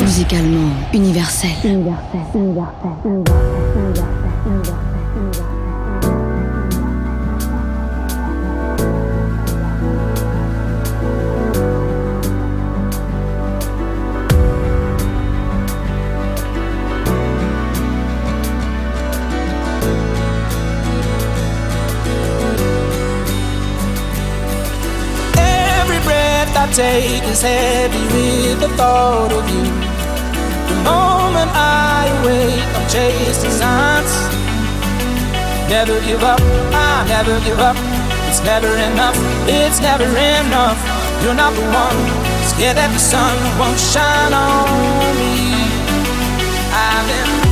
Musicalement universel. Take is heavy with the thought of you. The moment I wake, I'm chasing signs. Never give up, I never give up. It's never enough, it's never enough. You're not the one, scared that the sun won't shine on me. I've been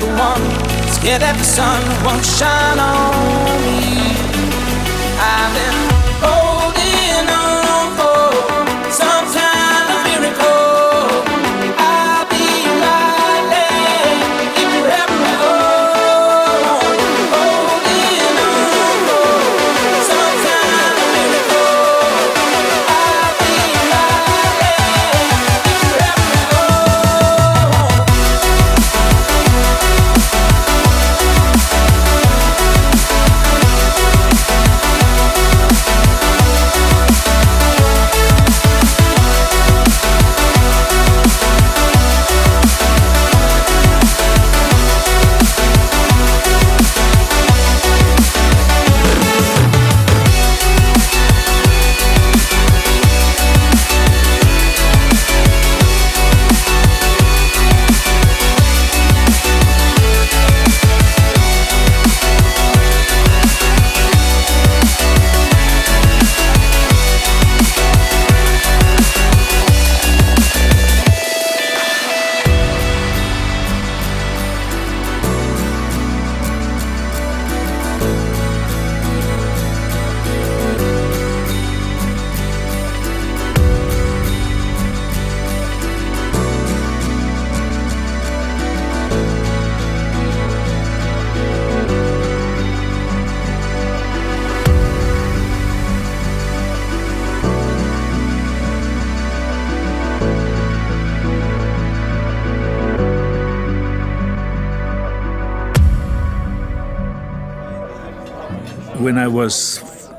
the one, scared that the sun won't shine on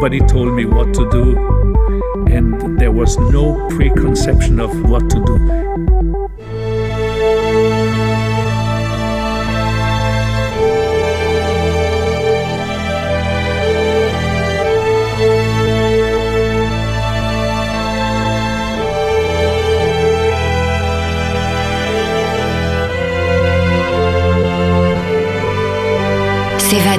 Nobody told me what to do, and there was no preconception of what to do.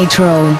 Michael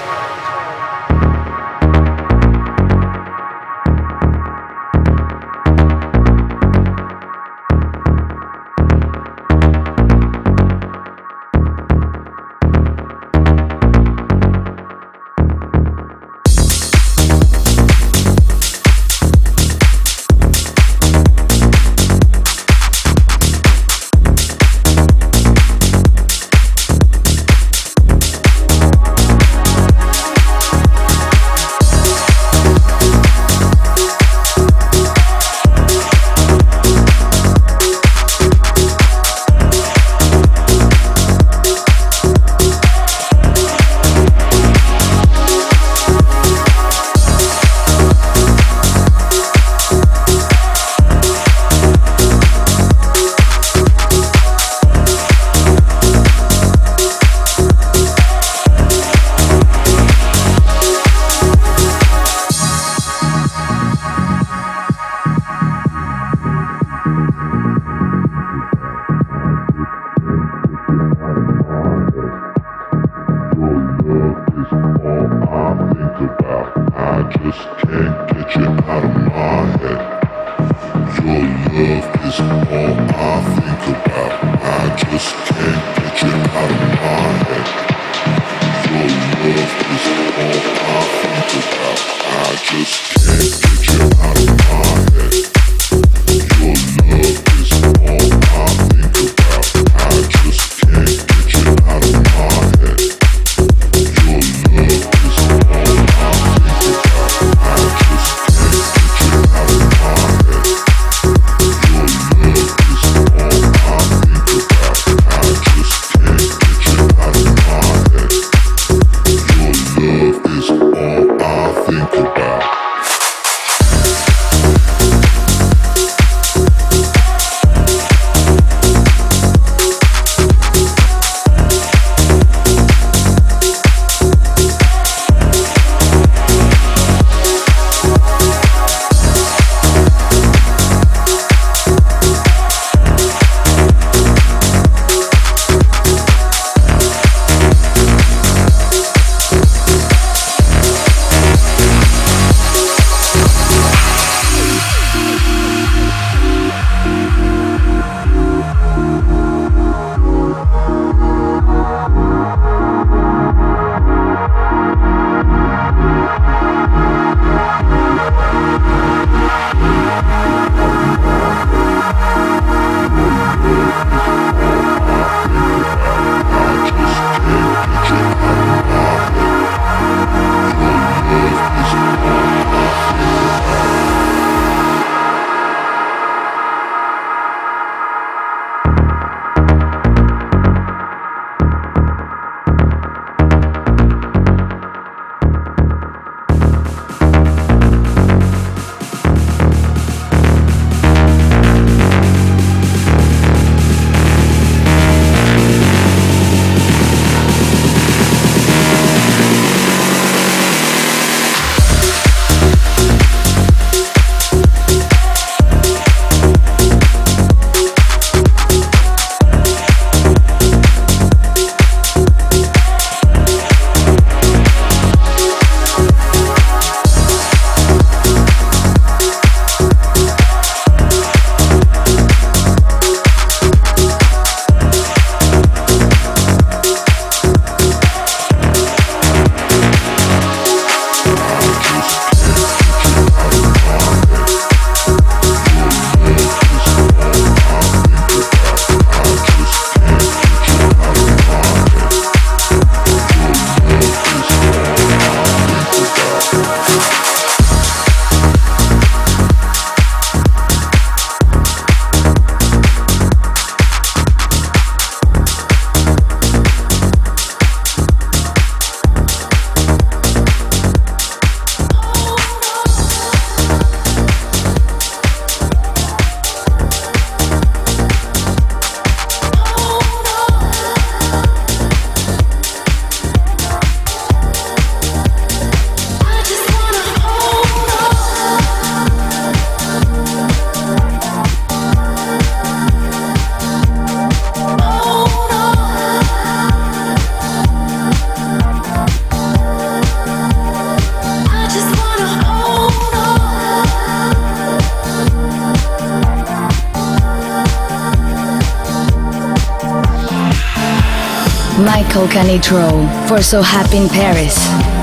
Canitrot for So Happy in Paris.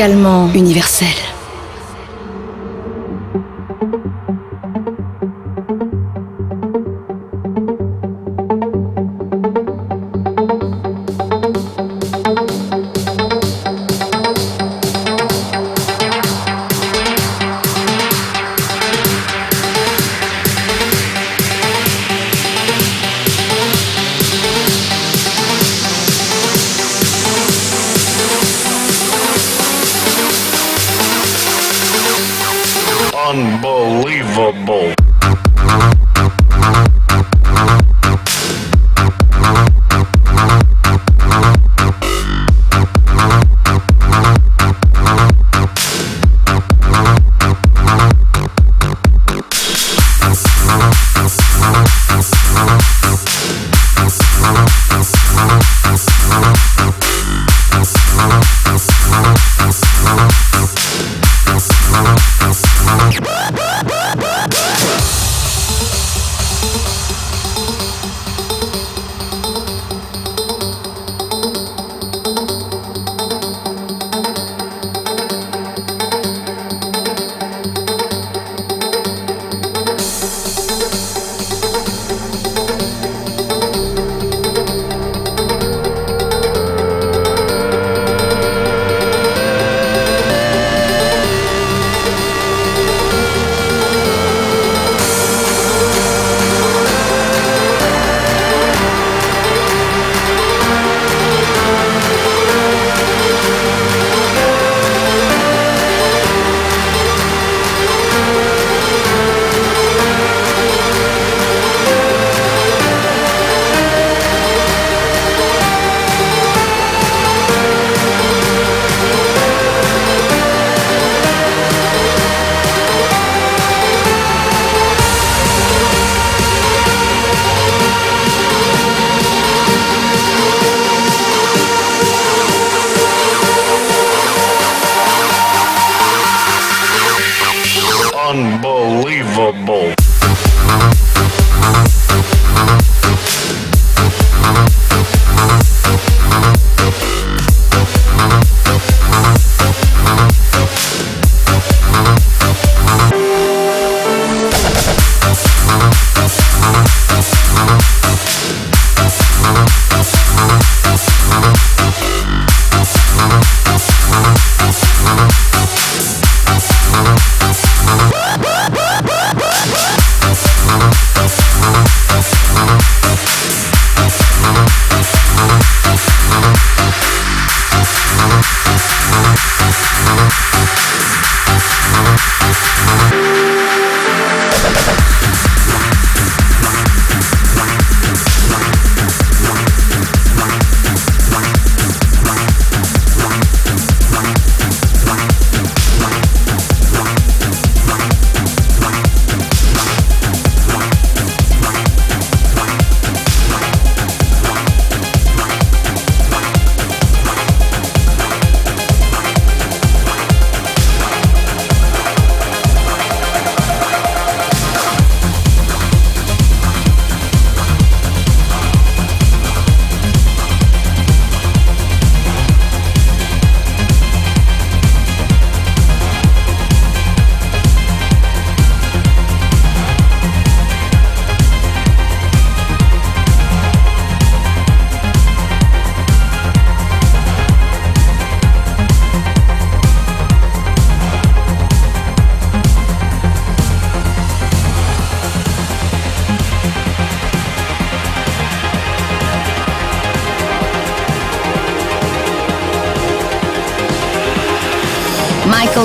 musicalement universelle.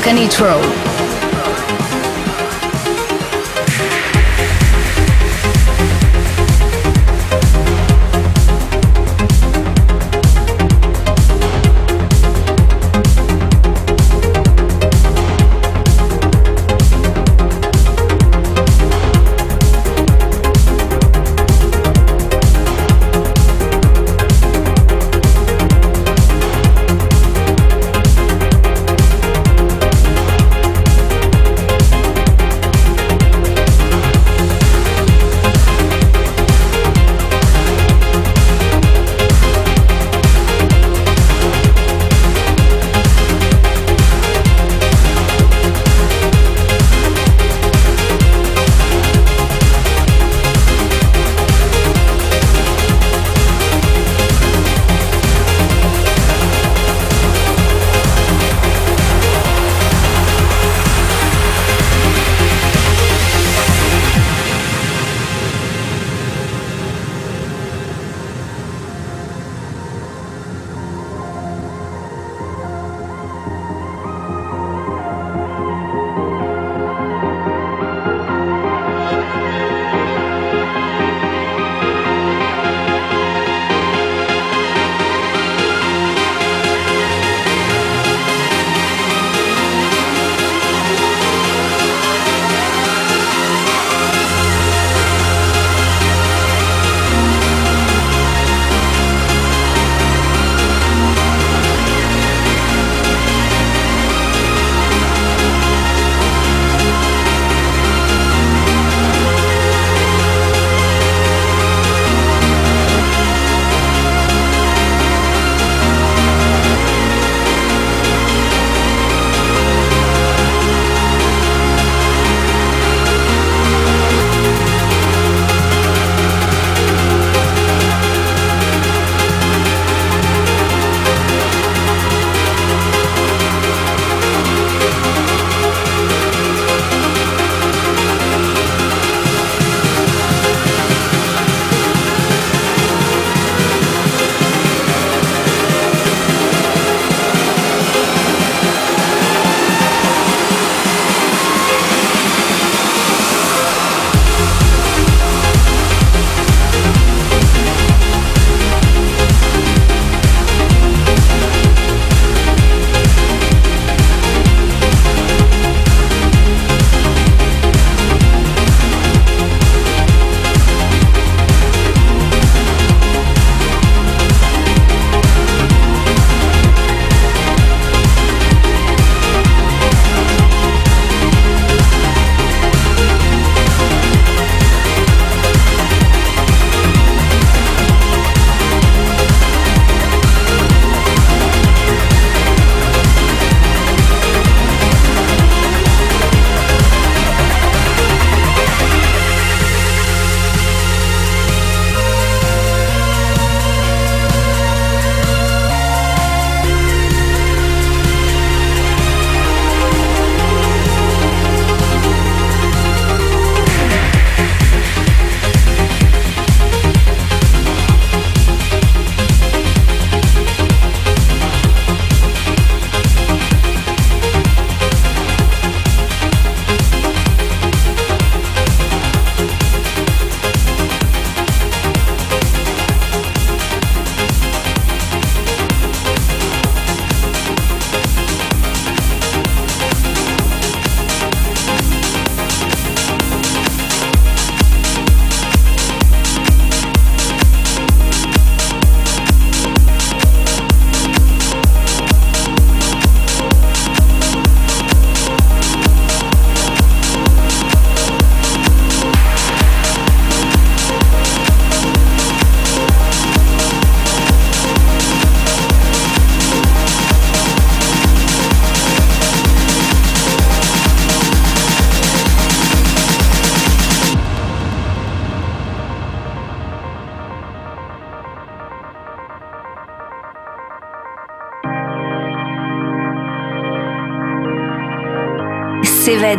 Michael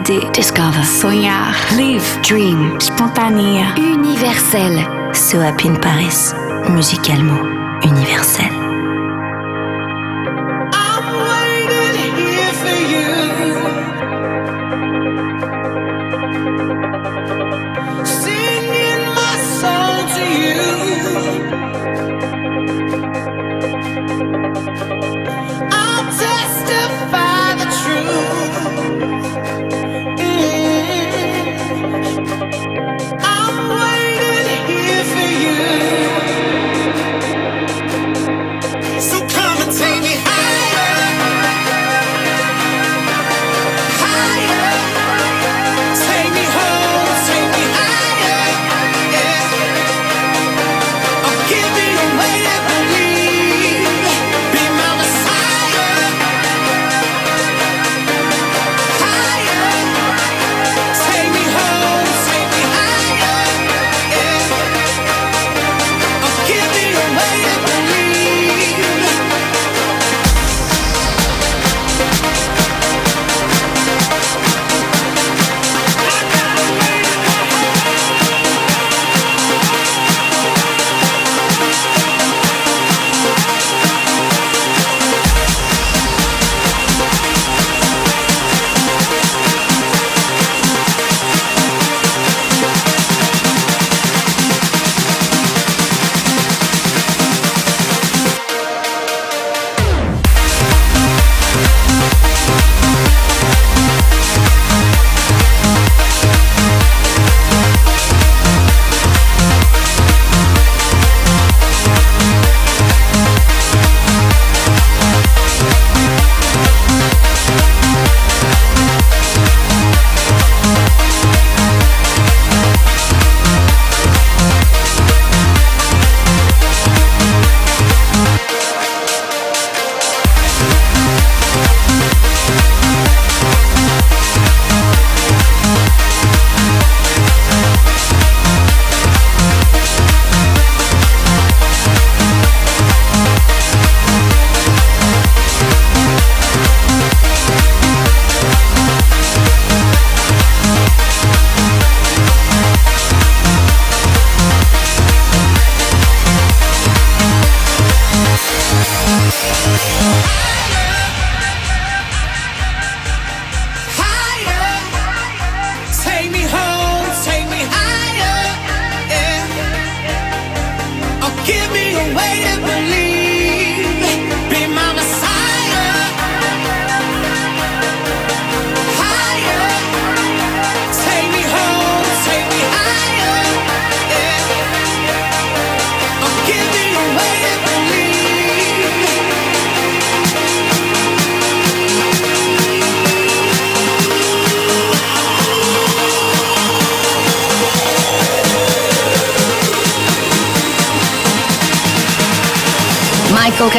Discover. Sonhar. Live. Dream. Spontané. Universel. So Happy in Paris. Musicalement universel.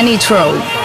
Nitro.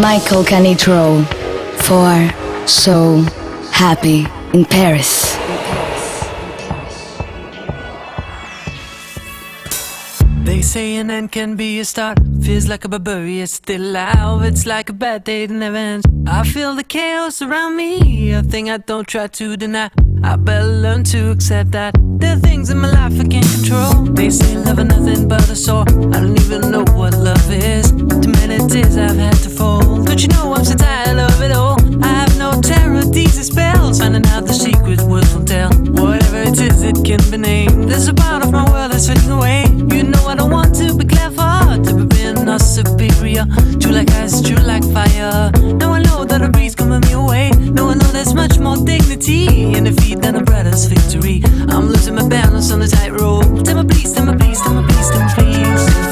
Michael Canitrot for So Happy in Paris. They say an end can be a start. Feels like a barbarian still alive. It's like a bad day that never ends. I feel the chaos around me, a thing I don't try to deny. I better learn to accept that there are things in my life I can't control. They say love is nothing but a sore. I don't even know what love is. Too many tears I've had to fold. Don't you know I'm so tired of it all? I have no terror, these are spells. Finding out the secret words will tell. Whatever it is, it can be named. There's a part of my world that's fading away. You know I don't want to be being not superior. True like ice, true like fire. Now I know that a breeze coming me away. Now I know there's much more dignity in defeat than a brother's victory. I'm losing my balance on the tightrope. Tell me please, tell me please, tell me please, tell me please.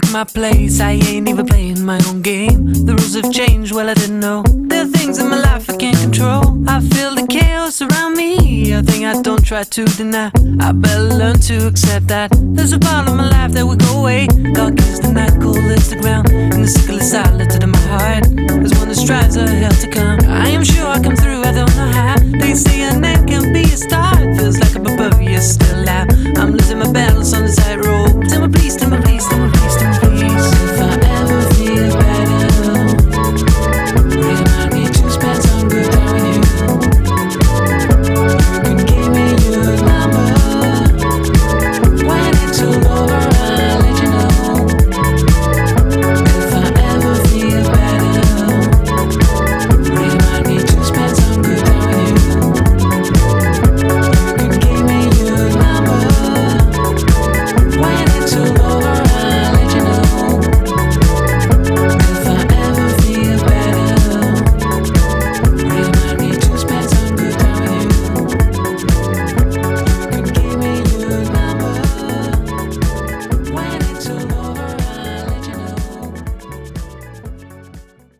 Took my place. I ain't even playing my own game. The rules have changed, well, I didn't know. There are things in my life I can't control. I feel the chaos around me, a thing I don't try to deny. I better learn to accept that. There's a part of my life that will go away. Dark as the night, cold as the ground. And the sickle is silent in my heart. There's one that strives a hell to come. I am sure I come through, I don't know how. They say a end can be a start. Feels like. I'm above my still tightrope.